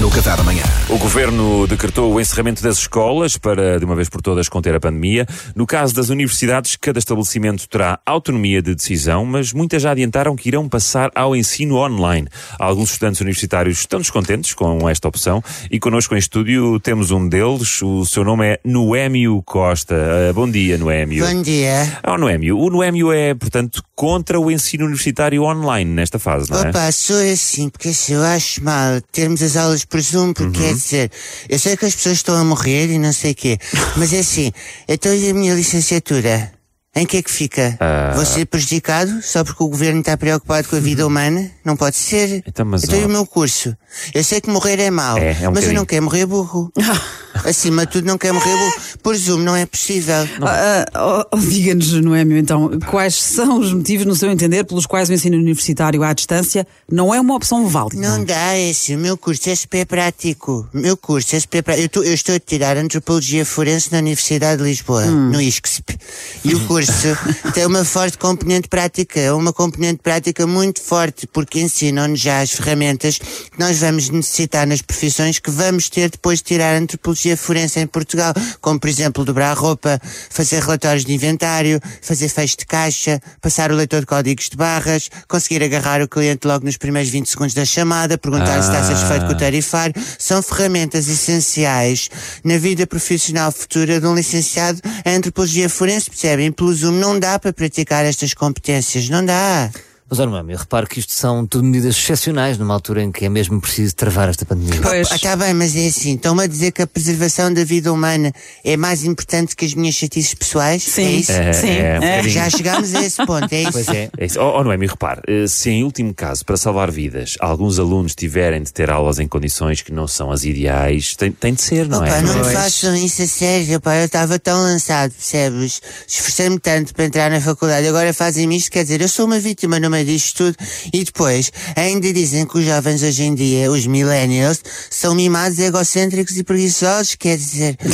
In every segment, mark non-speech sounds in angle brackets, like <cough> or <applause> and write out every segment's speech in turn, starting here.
no Café da Manhã. O governo decretou o encerramento das escolas para, de uma vez por todas, conter a pandemia. No caso das universidades, cada estabelecimento terá autonomia de decisão, mas muitas já adiantaram que irão passar ao ensino online. Alguns estudantes universitários estão descontentes com esta opção e connosco em estúdio temos um deles. O seu nome é Noémio Costa. Uh, bom dia, Noémio. Bom dia. Oh, Noémio. O Noémio é, portanto, contra o ensino universitário online nesta fase, não é? Opa, sou assim, porque assim, eu acho mal termos as aulas por Zoom, porque Uhum. quer dizer, eu sei que as pessoas estão a morrer e não sei o quê, <laughs> mas é assim, então e a minha licenciatura? Em que é que fica? Ah. Vou ser prejudicado só porque o governo está preocupado com a vida humana? Não pode ser. Então, mas, e ó- o meu curso? Eu sei que morrer é mau, É, é um mas eu bocadinho. não quero morrer burro. <laughs> Acima de tudo, não quero morrer burro. Por Zoom não é possível. Ah, ah, oh, Diga-nos, Noémio, então, quais são os motivos, no seu entender, pelos quais o ensino universitário à distância não é uma opção válida? Não dá esse. O meu curso é super prático. O meu curso é super prático. Eu, tô- eu estou a tirar Antropologia Forense na Universidade de Lisboa, no ISCSP. E o curso <laughs> tem uma forte componente prática, uma componente prática muito forte, porque ensinam-nos já as ferramentas que nós vamos necessitar nas profissões que vamos ter depois de tirar Antropologia Forense em Portugal, como por exemplo dobrar roupa, fazer relatórios de inventário, fazer fecho de caixa, passar o leitor de códigos de barras, conseguir agarrar o cliente logo nos primeiros 20 segundos da chamada, perguntar se está Ah. satisfeito com o tarifário, são ferramentas essenciais na vida profissional futura de um licenciado em antropologia forense, percebem? Pelo Zoom não dá para praticar estas competências, não dá. Mas, olha, eu reparo que isto são tudo medidas excepcionais numa altura em que é mesmo preciso travar esta pandemia. Pois. Ah, tá bem, mas é assim, estão-me a dizer que a preservação da vida humana é mais importante que as minhas chatices pessoais? É Sim, isso? É, sim. é, um é. Já <laughs> chegámos a esse ponto, é isso? Pois é. É isso. Oh, oh, Noémio, repare, eh, se em último caso, para salvar vidas, alguns alunos tiverem de ter aulas em condições que não são as ideais, tem, tem de ser, não Opa, é? não me façam isso a sério, pá. Eu estava tão lançado, percebes? Esforcei-me tanto para entrar na faculdade, agora fazem-me isto, quer dizer, eu sou uma vítima no meio disto tudo. E depois, ainda dizem que os jovens hoje em dia, os millennials, são mimados, egocêntricos e preguiçosos, quer dizer. <laughs>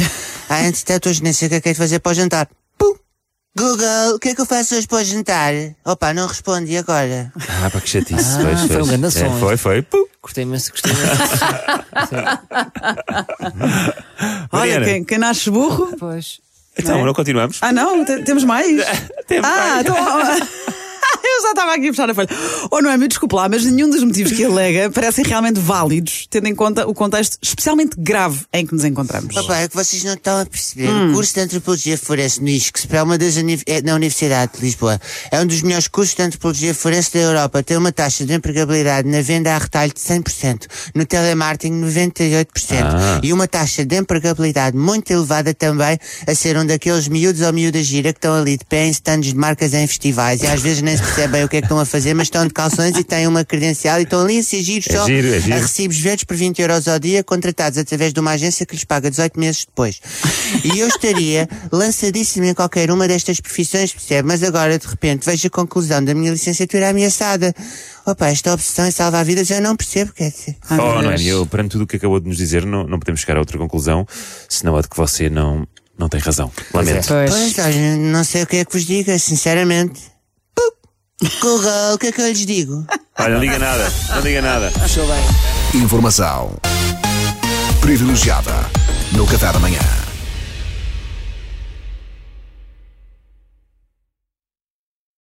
Ah, entretanto, hoje nem sei o que é que é de fazer para o jantar. Pum! Google, o que é que eu faço hoje para o jantar? Opa, não respondi agora. Ah, pá, que chatice. Ah, pois, foi um grande É, Foi, foi. Pum. Gostei imenso, gostei imenso. <laughs> Olha, quem, quem nasce burro. pois. Então, não continuamos? Ah, não? Te- temos mais? <laughs> Temos ah, mais. então. Já estava aqui a puxar a folha. Oh, Noémio, desculpe lá, mas nenhum dos motivos que alega parecem realmente válidos, tendo em conta o contexto especialmente grave em que nos encontramos. Opa, é que vocês não estão a perceber. O curso de Antropologia Forense no ISCSP é uma das é na Universidade de Lisboa. É um dos melhores cursos de Antropologia Forense da Europa. Tem uma taxa de empregabilidade na venda a retalho de 100%. No telemarketing, 98%. Ah. E uma taxa de empregabilidade muito elevada também a ser um daqueles miúdos ou miúdas gira que estão ali de pé em stands de marcas em festivais. E às vezes nem se percebe bem o que é que estão a fazer, mas estão de calções e têm uma credencial e estão ali a ser giros É só giro, é giro. a recibos verdes por 20 euros ao dia, contratados através de uma agência que lhes paga 18 meses depois. E eu estaria lançadíssimo em qualquer uma destas profissões, percebe? Mas agora, de repente, vejo a conclusão da minha licenciatura ameaçada. Opa, esta opção em salvar vidas eu não percebo, quer dizer. Oh. Noémio, eu, perante tudo o que acabou de nos dizer, não, não podemos chegar a outra conclusão, senão a de que você não, não tem razão. Lamento. Pois. Pois, olha, não sei o que é que vos diga, sinceramente. Google, o que é que eu lhes digo? Olha, não diga nada, não diga nada. Fechou bem. Informação privilegiada no Café da Manhã.